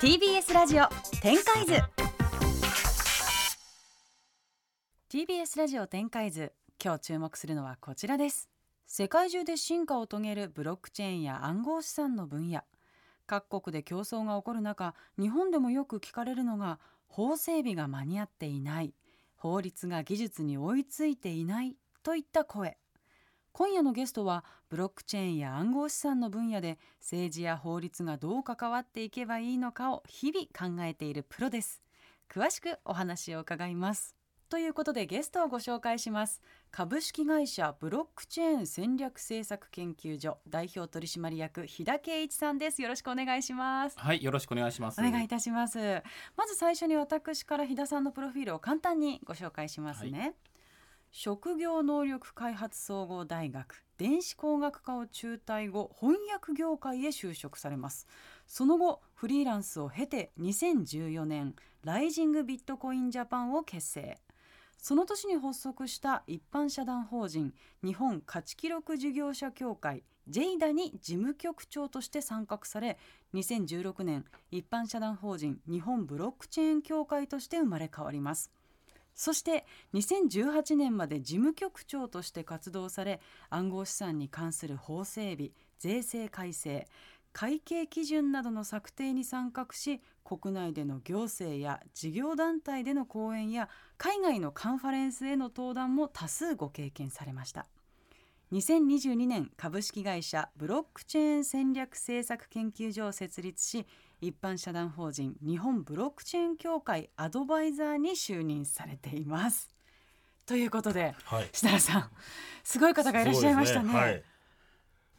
TBS ラジオ展開図。TBS ラジオ展開図。今日注目するのはこちらです。世界中で進化を遂げるブロックチェーンや暗号資産の分野。各国で競争が起こる中日本でもよく聞かれるのが法整備が間に合っていない。法律が技術に追いついていないといった声。今夜のゲストはブロックチェーンや暗号資産の分野で政治や法律がどう関わっていけばいいのかを日々考えているプロです。詳しくお話を伺います。ということでゲストをご紹介します。株式会社ブロックチェーン戦略政策研究所代表取締役日田圭一さんです。よろしくお願いします。はい、よろしくお願いします。お願いいたします。まず最初に私から日田さんのプロフィールを簡単にご紹介しますね、職業能力開発総合大学電子工学科を中退後翻訳業界へ就職されます。その後フリーランスを経て2014年ライジングビットコインジャパンを結成。その年に発足した一般社団法人日本価値記録事業者協会 JEDA に事務局長として参画され2016年一般社団法人日本ブロックチェーン協会として生まれ変わります。そして2018年まで事務局長として活動され暗号資産に関する法整備税制改正会計基準などの策定に参画し国内での行政や事業団体での講演や海外のカンファレンスへの登壇も多数ご経験されました。2022年株式会社ブロックチェーン戦略政策研究所を設立し一般社団法人日本ブロックチェーン協会アドバイザーに就任されています。ということではい。設楽さんすごい方がいらっしゃいましたね。そうですはい。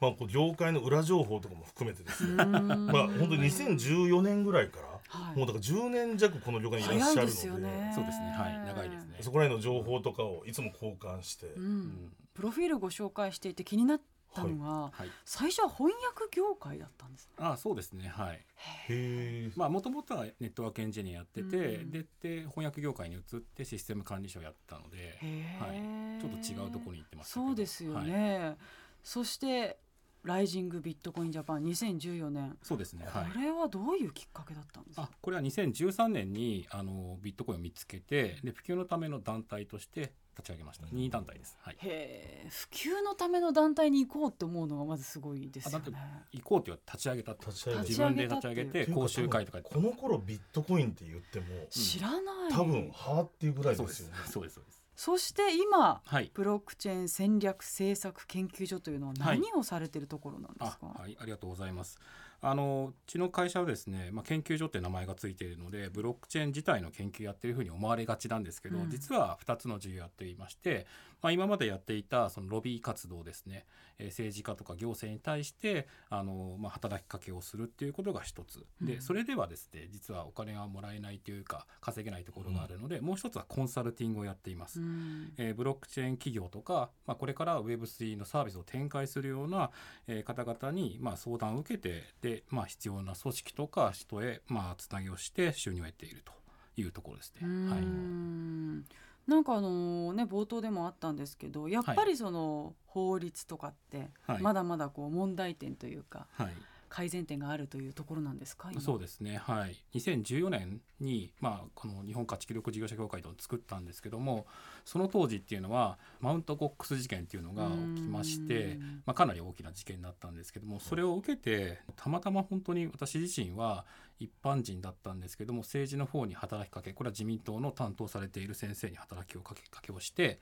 まあこう業界の裏情報とかも含めてですね。まあ本当に2014年ぐらいから、はいもうだから10年弱この業界にいらっしゃるので。そうですねはい長いですねそこら辺の情報とかをいつも交換して、うん、プロフィールご紹介していて気になったのが、はい。最初は翻訳業界だったんです。あ、そうですね。はい。へえ。まあもともとはネットワークエンジニアやってて、うんでで翻訳業界に移ってシステム管理者をやったので、へはいー。ちょっと違うところに行ってましたけど。そうですよはいね。そしてライジングビットコインジャパン2014年。そうですね。はい。これはどういうきっかけだったんですか？あ。これは2013年にあのビットコインを見つけてで普及のための団体として立ち上げました任意団体です、はい、へえ、普及のための団体に行こうって思うのがまずすごいですよね。行こうって言われて立ち上げたと立ち上げた自分で立ち上げ立て講習会とかこの頃ビットコインって言っても知らない。多分はあっていうぐらいですよね。そうですそうですそして今はい。ブロックチェーン戦略政策研究所というのははい。何をされてるところなんですあか。はいありがとうございます。あのうちの会社はですね、まあ、研究所って名前がついているのでブロックチェーン自体の研究やってるふうに思われがちなんですけど、うん。実は2つの授業やっていまして、まあ、今までやっていたそのロビー活動ですね、えー政治家とか行政に対してあの、まあ、働きかけをするっていうことが一つ。うん。でそれではですね実はお金がもらえないというか稼げないところがあるので、もう一つはコンサルティングをやっています。うん。えーブロックチェーン企業とか、まあ、これから Web3 のサービスを展開するような、えー方々に、まあ、相談を受けてで、まあ、必要な組織とか人へ、まあ、つなぎをして収入を得ているというところですね。うはい、んなんかあのね冒頭でもあったんですけどやっぱりその法律とかってはい。まだまだこう問題点というかはい改善点があるというところなんですか？今。そうですね、はい、2014年に、まあ、この日本価値記録事業者協会と作ったんですけどもその当時っていうのはマウントコックス事件っていうのが起きましてうん、まあ、かなり大きな事件だったんですけどもそれを受けてたまたま本当に私自身は一般人だったんですけども政治の方に働きかけこれは自民党の担当されている先生に働きをかけかけをして、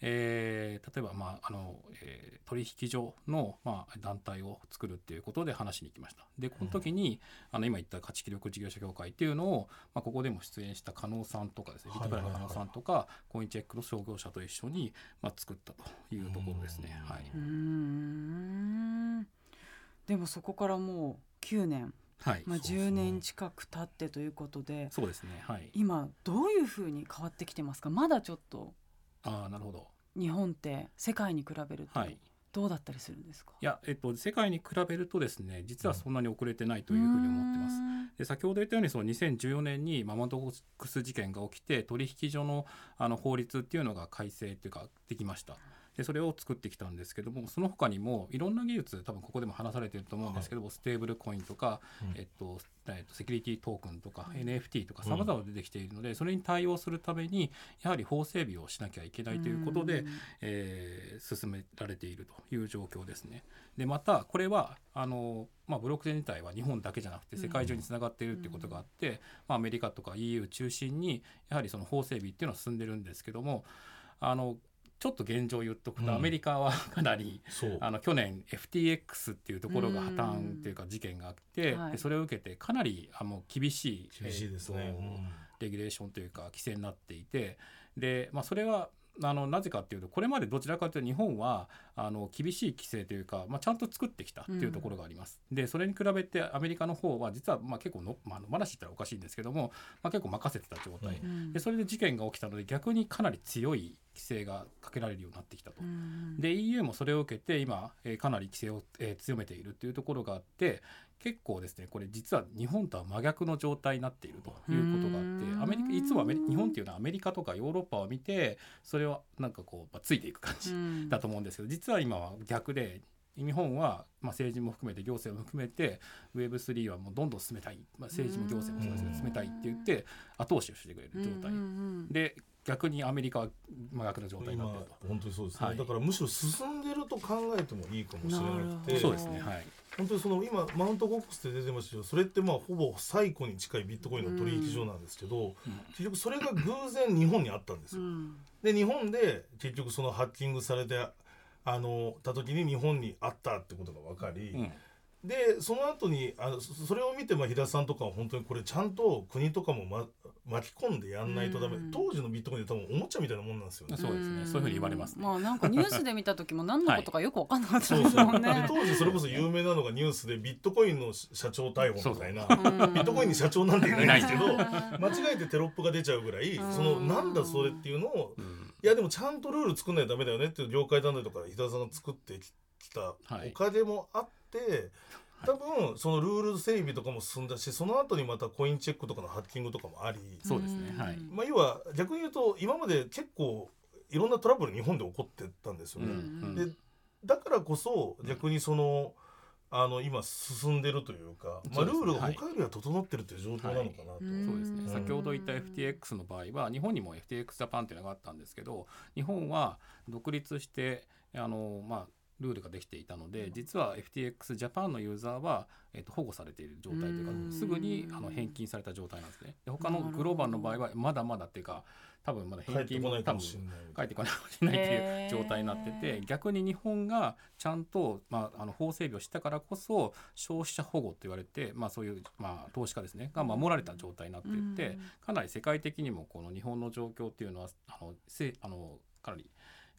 えー例えば、まああのえー取引所の、まあ、団体を作るっていうことで話しに行きました。でこの時に、あの今言った価値記録事業者協会っていうのを、まあ、ここでも出演した加納さんとかですねビットプライの加納さんとか、コインチェックの商業者と一緒に、まあ、作ったというところですね。はい。うーん。でもそこからもう9年、はい、まあ、そうですね。10年近く経ってということでそうですね。はい。今どういうふうに変わってきてますか？まだちょっとああなるほど。日本って世界に比べるとはい。どうだったりするんですか、いや、えっと、世界に比べるとですね実はそんなに遅れてないというふうに思ってます。で先ほど言ったようにその2014年にママドックス事件が起きて取引所のあの法律っていうのが改正っていうかできました。でそれを作ってきたんですけどもその他にもいろんな技術多分ここでも話されてると思うんですけども、ステーブルコインとか、うん。えっとえっと、セキュリティトークンとか、NFT とかさまざま出てきているので、それに対応するためにやはり法整備をしなきゃいけないということで、えー進められているという状況ですね。でまたこれはあの、まあ、ブロックチェーン自体は日本だけじゃなくて世界中につながっているっていうことがあって、まあ、アメリカとか EU 中心にやはりその法整備っていうのは進んでるんですけどもあのちょっと現状を言っとくと、うん。アメリカはかなりあの去年 FTX っていうところが破綻っていうか事件があって、はそれを受けてかなりあの厳しい厳しいですね、えーとレギュレーションというか規制になっていてで、まあ、それはあのなぜかっていうとこれまでどちらかというと日本はあの厳しい規制というか、まあ、ちゃんと作ってきたっていうところがあります。でそれに比べてアメリカの方は実はまあ結構の、まあ、まだ知ったらおかしいんですけども、まあ、結構任せてた状態、うん。でそれで事件が起きたので逆にかなり強い規制がかけられるようになってきたと。うんで EU もそれを受けて今、えーかなり規制を、えー強めているというところがあって結構ですねこれ実は日本とは真逆の状態になっているということがあってうん。アメリカいつもアメリ日本っていうのはアメリカとかヨーロッパを見てそれをなんかこう、まあ、ついていく感じうん。だと思うんですけど実は今は逆で日本は、まあ、政治も含めて行政も含めて Web3 はもうどんどん進めたい、まあ、政治も行政も進めたいって言って後押しをしてくれる状態。で逆にアメリカは真逆の状態にな今ってると。本当にそうですね、はい。だからむしろ進んでると考えてもいいかもしれなくて。そうですね。はい本当にその今マウントボックスって出てましたけどそれってまあほぼ最古に近いビットコインの取引所なんですけど、結局それが偶然日本にあったんですよ。うん。で日本で結局そのハッキングされてあのた時に日本にあったってことが分かり、うんでその後にあのそそれを見てまあ平田さんとかは本当にこれちゃんと国とかも、ま、巻き込んでやんないとダメ、うん。当時のビットコインって多分おもちゃみたいなもんなんですよね。そうですね。そういうふうに言われますね。まあなんかニュースで見た時も何のことかよく分かんなかったですそうでもんね。当時それこそ有名なのがニュースでビットコインの社長逮捕みたいな。うん。ビットコインに社長なんていないん。ですけど。うん間違えてテロップが出ちゃうぐらいうん。そのなんだそれっていうのをうん。いやでもちゃんとルール作んないとダメだよねっていう業界団体とか平田さんが作ってきたはい。おかげもあって、多分そのルール整備とかも進んだしその後にまたコインチェックとかのハッキングとかもあり、そうですね。はい。まあ、要は逆に言うと今まで結構いろんなトラブル日本で起こってたんですよね。うんでだからこそ逆にその、あの今進んでるというか、まあ、ルールが他よりは整ってるという状況なのかなと。うん。そうですね。うん。先ほど言った FTX の場合は日本にも FTX ジャパンっていうのがあったんですけど日本は独立してあの、まあ、ルールができていたので実は FTX ジャパンのユーザーは、えっと保護されている状態というかうん。すぐにあの返金された状態なんですね。で他のグローバルの場合はまだまだっていうか多分まだ返金も多分。返ってこないかもしれないっていう状態になってて逆に日本がちゃんと、まあ、あの法整備をしたからこそ消費者保護と言われて、まあ、そういう、まあ、投資家ですねが守られた状態になっていて、うん。かなり世界的にもこの日本の状況っていうのはあのせあのかなり、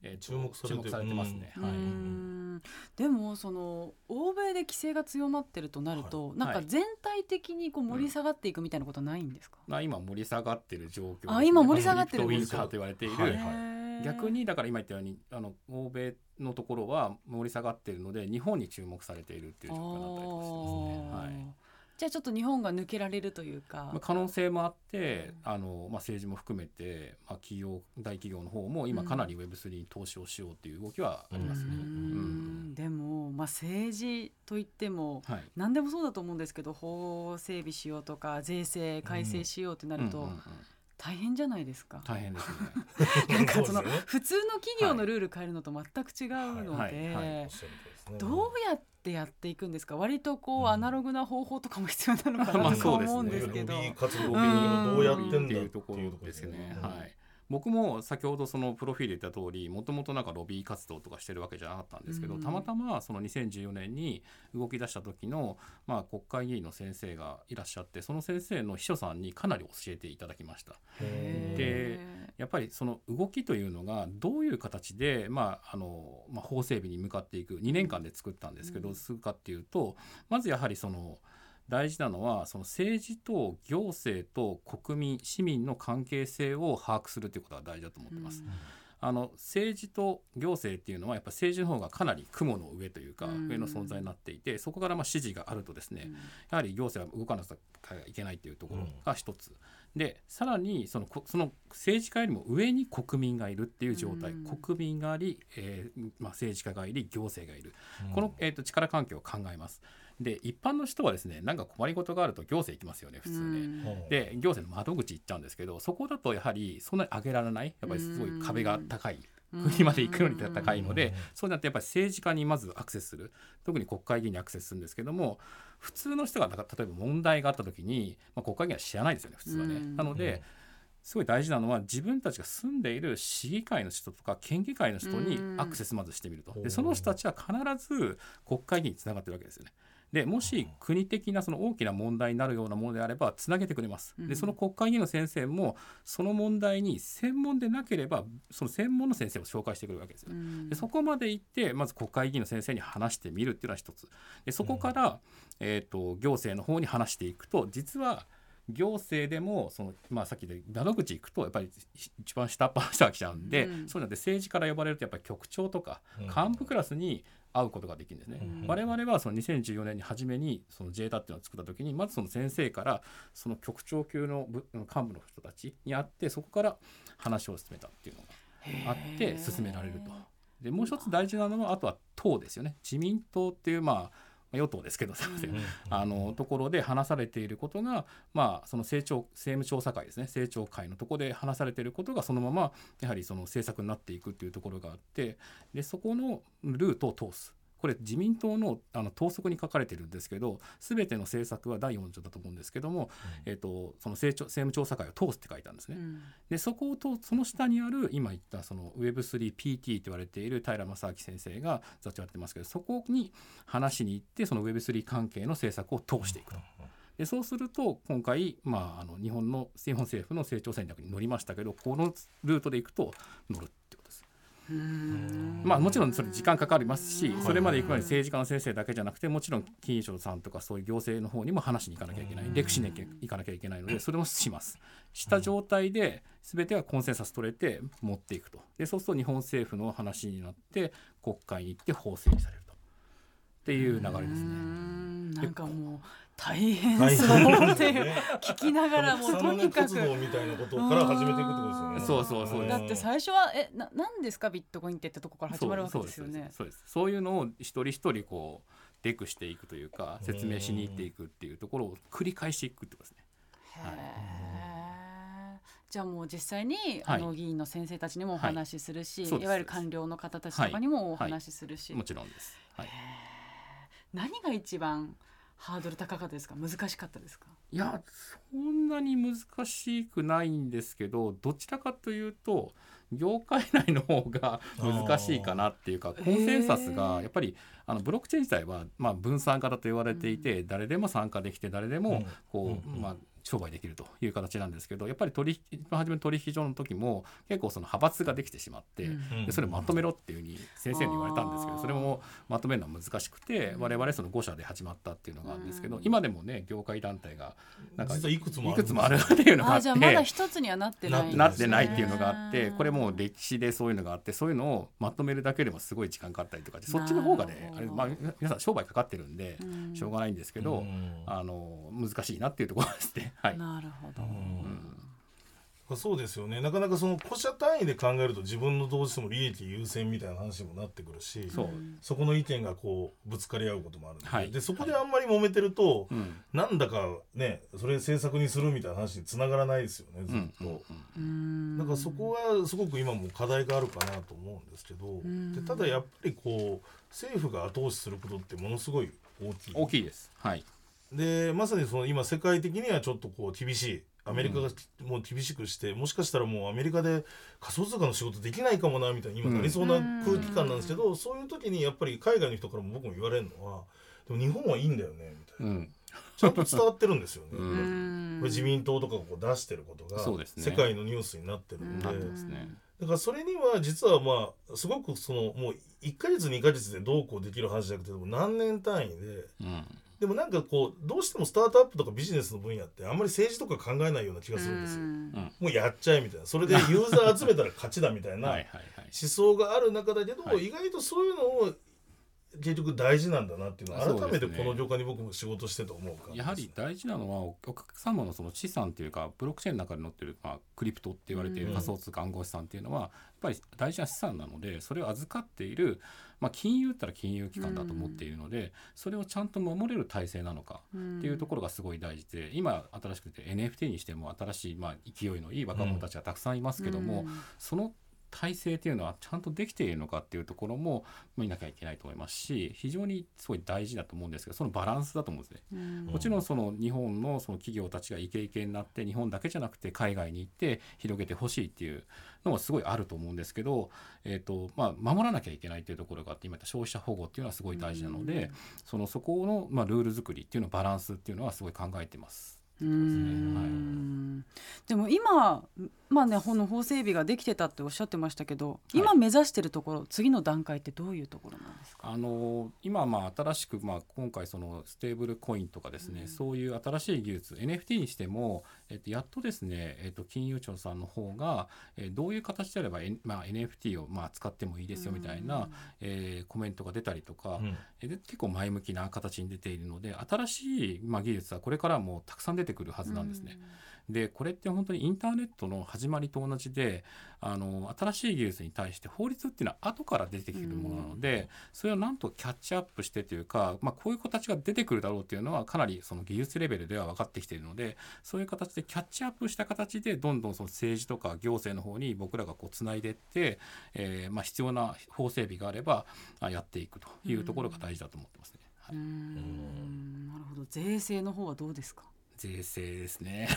えーと注目されてる。注目されてますね。うはい。ん。でもその欧米で規制が強まってるとなると、なんかはい。全体的にこう盛り下がっていくみたいなことはないんですか、まあ、今盛り下がってる状況ね、あ今盛り下がってるんですかリフトウィンターと言われている、はい。逆にだから今言ったようにあの欧米のところは盛り下がっているので日本に注目されているっていう状況になったりとかしてますね。はいじゃあちょっと日本が抜けられるというか、まあ、可能性もあってあの、まあ、政治も含めて、まあ、企業大企業の方も今かなり Web3 に投資をしようという動きはありますね。ううん。ん。でも、まあ、政治といってもはい。何でもそうだと思うんですけど法整備しようとか税制改正しようってなるとうんうんうん大変じゃないですか。大変ですね。なんかその普通の企業のルール変えるのと全く違うのはい。はい。はい。でどうやってやっていくんですか？割とこう、うんアナログな方法とかも必要なのかまあなとか そうですね思うんですけど。活動ロビうんーどうやってんだっていうところですね。うんはい。僕も先ほどそのプロフィール言った通りもともとなんかロビー活動とかしてるわけじゃなかったんですけど、うん。たまたまその2014年に動き出した時の、まあ、国会議員の先生がいらっしゃってその先生の秘書さんにかなり教えていただきました。でやっぱりその動きというのがどういう形で、まああのまあ、法整備に向かっていく2年間で作ったんですけど、うん。するかっていうとまずやはりその大事なのはその政治と行政と国民市民の関係性を把握するということが大事だと思ってます。あの政治と行政っていうのはやっぱ政治の方がかなり雲の上というかうん。上の存在になっていてそこからまあ指示があるとですねやはり行政は動かなきゃいけないというところが一つ、でさらにそのこその政治家よりも上に国民がいるっていう状態、うん。国民があり、えーまあ、政治家がいり行政がいる、この、えー、と力関係を考えます。で一般の人はですねなんか困りごとがあると行政行きますよね普通ね。で行政の窓口行っちゃうんですけどそこだとやはりそんなに上げられないやっぱりすごい壁が高い国まで行くのに高いのでそうなってやっぱり政治家にまずアクセスする。特に国会議員にアクセスするんですけども普通の人が例えば問題があった時に、まあ、国会議員は知らないですよね普通はね。うん。なので、すごい大事なのは自分たちが住んでいる市議会の人とか県議会の人にアクセスまずしてみると、うんでその人たちは必ず国会議員につながってるわけですよね。でもし国的なその大きな問題になるようなものであればつなげてくれます。うん。でその国会議員の先生もその問題に専門でなければその専門の先生を紹介してくるわけですよ。でそこまで行ってまず国会議員の先生に話してみるっていうのは一つ。でそこから、えー、と行政の方に話していくと実は行政でもその、まあ、さっきで窓口行くとやっぱり一番下っ端の人が来ちゃうんで、うん。そういうので政治から呼ばれるとやっぱり局長とかうん。幹部クラスに会うことができるんですね。うん我々はその2014年に初めにその J タっていうのを作った時にまずその先生からその局長級の部幹部の人たちに会ってそこから話を進めたっていうのがあって進められると。でもう一つ大事なのはあとは党ですよね自民党っていうまあ与党ですけどすいません、うんあのところで話されていることが、まあ、その政調政務調査会ですね。政調会のところで話されていることがそのままやはりその政策になっていくっていうところがあってでそこのルートを通す。これ自民党のあの党則に書かれてるんですけど全ての政策は第4条だと思うんですけども、えっとその政調政務調査会を通すって書いてあるんですね。でそこをとその下にある今言ったその Web3PT と言われている平正明先生が座長やってますけどそこに話しに行ってその Web3 関係の政策を通していくと。でそうすると今回、まあ、あの日本の日本政府の成長戦略に乗りましたけどこのルートで行くと乗る。まあもちろんそれ時間かかりますしそれまで行く前に政治家の先生だけじゃなくてもちろん金賞さんとかそういう行政の方にも話しに行かなきゃいけない。レクしに行かなきゃいけないのでそれもします。した状態で全てがコンセンサス取れて持っていくと。でそうすると日本政府の話になって国会に行って法整備されると。っていう流れですね。なんかもう大変大そう変っていう聞きながらもうとにかく。活動みたいなことから始めていくってことですよね。そうそうそうだって最初はえななんですか？ビットコインってってとこから始まるわけですよね。そうですそういうのを一人一人こうデクしていくというか説明しに行っていくっていうところを繰り返していくってことですね。へー。じゃあもう実際に、はい。あの議員の先生たちにもお話しするし、い。わゆる官僚の方たちとかにもお話しするし、もちろんです。はい。何が一番ハードル高かったですか？難しかったですか？いやそんなに難しくないんですけどどちらかというと業界内の方が難しいかなっていうかーコンセンサスがやっぱりあのブロックチェーン自体はまあ分散型と言われていて、誰でも参加できて誰でもこう、うん。まあ商売できるという形なんですけどやっぱり取引一番初めの取引所の時も結構その派閥ができてしまって、うん。でそれをまとめろっていうふうに先生に言われたんですけどそれもまとめるのは難しくてうん。我々その5社で始まったっていうのがあるんですけどうん。今でもね業界団体がなんか実はいくつもいあるくつもあるっていうのがあってあじゃあまだ一つにはなってないなってないっていうのがあってうんこれもう歴史でそういうのがあってそういうのをまとめるだけでもすごい時間かかったりとかでそっちの方がねあれまあ皆さん商売かかってるんでうん。しょうがないんですけどうん。あの難しいなっていうところですね。はい。なるほど、そうですよね。なかなかその個社単位で考えると自分のどうしても利益優先みたいな話にもなってくるしそう。そこの意見がこうぶつかり合うこともあるので,、はい。でそこであんまり揉めてると、うん。なんだかねそれ政策にするみたいな話につながらないですよねずっと。うんうんうん。なんかそこはすごく今も課題があるかなと思うんですけど、ん。でただやっぱりこう政府が後押しすることってものすごい大きい。大きいです。はい。でまさにその今世界的にはちょっとこう厳しい。アメリカがもう厳しくして、もしかしたらもうアメリカで仮想通貨の仕事できないかもなみたいに今なりそうな空気感なんですけど、そういう時にやっぱり海外の人からも僕も言われるのはでも日本はいいんだよねみたいな、うん。ちゃんと伝わってるんですよね。自民党とかがこう出してることが世界のニュースになってるので。だからそれには実はまあすごくそのもう1ヶ月2ヶ月でどうこうできる話じゃなくて何年単位でうんでもなんかこうどうしてもスタートアップとかビジネスの分野ってあんまり政治とか考えないような気がするんですよ。うん。もうやっちゃえみたいな。それでユーザー集めたら勝ちだみたいな。思想がある中だけど、はい。意外とそういうのを結局大事なんだなっていうのを改めてこの業界に僕も仕事してて思うからやはり大事なのはおお客様のその資産というかブロックチェーンの中に載ってる、まあ、クリプトって言われている仮想通貨暗号資産っていうのはやっぱり大事な資産なのでそれを預かっている、まあ、金融ったら金融機関だと思っているのでそれをちゃんと守れる体制なのかっていうところがすごい大事で今新しくて NFT にしても新しい、まあ、勢いのいい若者たちがたくさんいますけども、その体制っていうのはちゃんとできているのかっていうところも見なきゃいけないと思いますし非常にすごい大事だと思うんですけどそのバランスだと思うんですね。うんもちろんその日本のその企業たちがイケイケになって日本だけじゃなくて海外に行って広げてほしいっていうのはすごいあると思うんですけど、えーとまあ、守らなきゃいけないっていうところがあって今言った消費者保護っていうのはすごい大事なので、そのそこの、まあ、ルール作りっていうのバランスっていうのはすごい考えてます。うん。でも今まあねこの法整備ができてたっておっしゃってましたけど、い。今目指してるところ次の段階ってどういうところなんですか？あの今まあ新しく、まあ、今回そのステーブルコインとかですね、そういう新しい技術 NFT にしても、えっと、やっとですね、えっと、金融庁さんの方が、えーどういう形であれば、N まあ、NFT をまあ使ってもいいですよみたいな、えーコメントが出たりとか、うん。えーで結構前向きな形に出ているので新しい、まあ、技術はこれからもたくさん出てくるはずなんですね。でこれって本当にインターネットの始まりと同じであの新しい技術に対して法律っていうのは後から出てきてるものなので、それをなんとキャッチアップしてというか、まあ、こういう形が出てくるだろうっていうのはかなりその技術レベルでは分かってきているのでそういう形でキャッチアップした形でどんどんその政治とか行政の方に僕らがこうつないでいって、えーまあ、必要な法整備があればあやっていくというところが大事だと思ってますね。はういん。なるほど。税制の方はどうですか？税制ですね。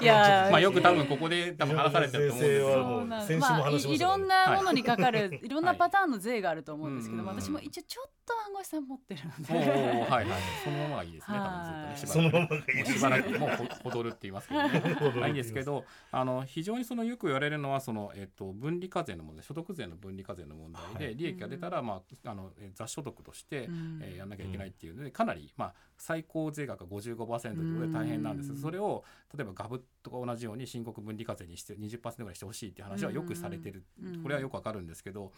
い。やまあよく多分ここで多分話されてると思うんですけど。もうそうなん先週も話しましたか？らねまあいいろんなものにかかる、い、ろんなパターンの税があると思うんですけど、はい私も一応ちょっと暗号資産持ってるのおで、ーはいはい。そのままがいいですね。多分ずっとねしばらく。そのままがいいもうしばらくもうほ踊るって言いますけどね。ほどまあいいんですけどあの非常にそのよく言われるのはその、えっと、分離課税の問題所得税の分離課税の問題で、はい。利益が出たら、まあ、あのえ雑所得として、うん。えーやんなきゃいけないっていうのでかなり、まあ、最高税額が55%ということで大変なんです、うん。それを例えばガブとか同じように申告分離課税にして20%ぐらいしてほしいっていう話はよくされてる、うんこれはよくわかるんですけど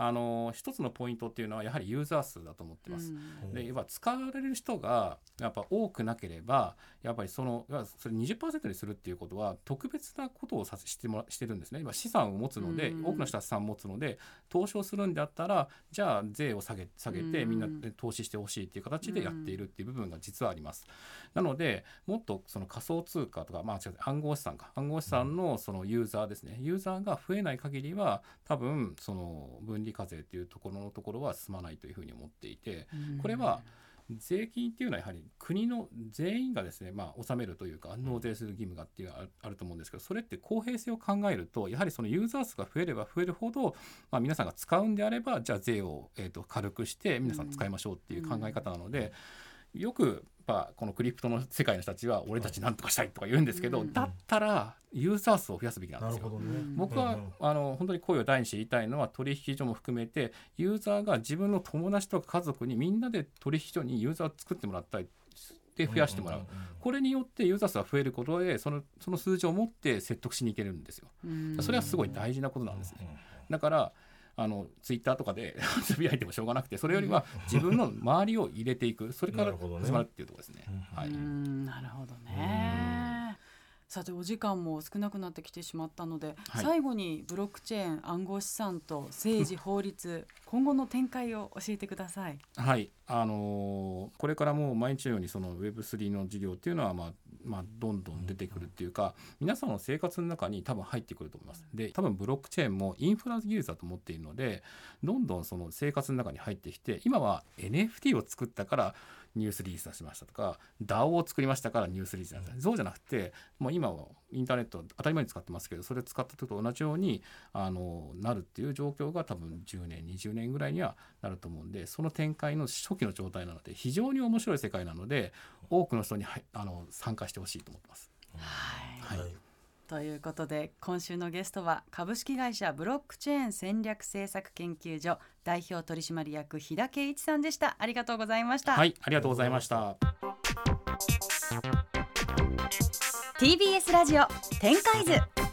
あの一つのポイントっていうのはやはりユーザー数だと思ってます。うん。で要は使われる人がやっぱ多くなければやっぱりそのそれ20%にするっていうことは特別なことをさせしてもらしてるんですね。今資産を持つので、うん多くの人は資産を持つので投資をするんであったらじゃあ税を下げ下げてうん。みんなで投資してほしいっていう形でやっているっていう部分が実はあります。なのでもっとその仮想通貨とかまあ違う暗号資産か。暗号資産のそのユーザーですね。ユーザーが増えない限りは多分その分離課税っていうところのところは進まないというふうに思っていて。これは税金っていうのはやはり国の全員がですね、まあ、納めるというか納税する義務がっていうあると思うんですけどそれって公平性を考えるとやはりそのユーザー数が増えれば増えるほど、まあ、皆さんが使うんであればじゃあ税を、えー、と軽くして皆さん使いましょうっていう考え方なので、よくやっぱこのクリプトの世界の人たちは俺たちなんとかしたいとか言うんですけど、うん。だったらユーザー数を増やすべきなんですよ。ね。僕は、あの本当に声を大にして言いたいのは取引所も含めてユーザーが自分の友達とか家族にみんなで取引所にユーザーを作ってもらったりで増やしてもらう,、んんんこれによってユーザー数が増えることでそのその数字を持って説得しに行けるんですよ。うん。それはすごい大事なことなんですね。だからあのツイッターとかで つぶやいてもしょうがなくてそれよりは自分の周りを入れていく。それから始まるっていうところですね。うん。はい、うんなるほどね。さてお時間も少なくなってきてしまったので、はい最後にブロックチェーン暗号資産と政治法律 今後の展開を教えてください。はい、あのーこれからもう毎日のようにその Web3 の事業っていうのは、まあまあ、どんどん出てくるっていうか、皆さんの生活の中に多分入ってくると思います。で多分ブロックチェーンもインフラ技術だと思っているのでどんどんその生活の中に入ってきて今は NFT を作ったからニュースリリース出しましたとか DAO を作りましたからニュースリリース出した、そうじゃなくてもう今はインターネット当たり前に使ってますけどそれ使った時と同じようにあのなるっていう状況が多分10年20年ぐらいにはなると思うんでその展開の初期の状態なので非常に面白い世界なので多くの人にはあの参加してほしいと思ってます。はい。はいということで今週のゲストは株式会社ブロックチェーン戦略政策研究所代表取締役日田圭一さんでした。ありがとうございました、はい、ありがとうございました。TBS ラジオ展開図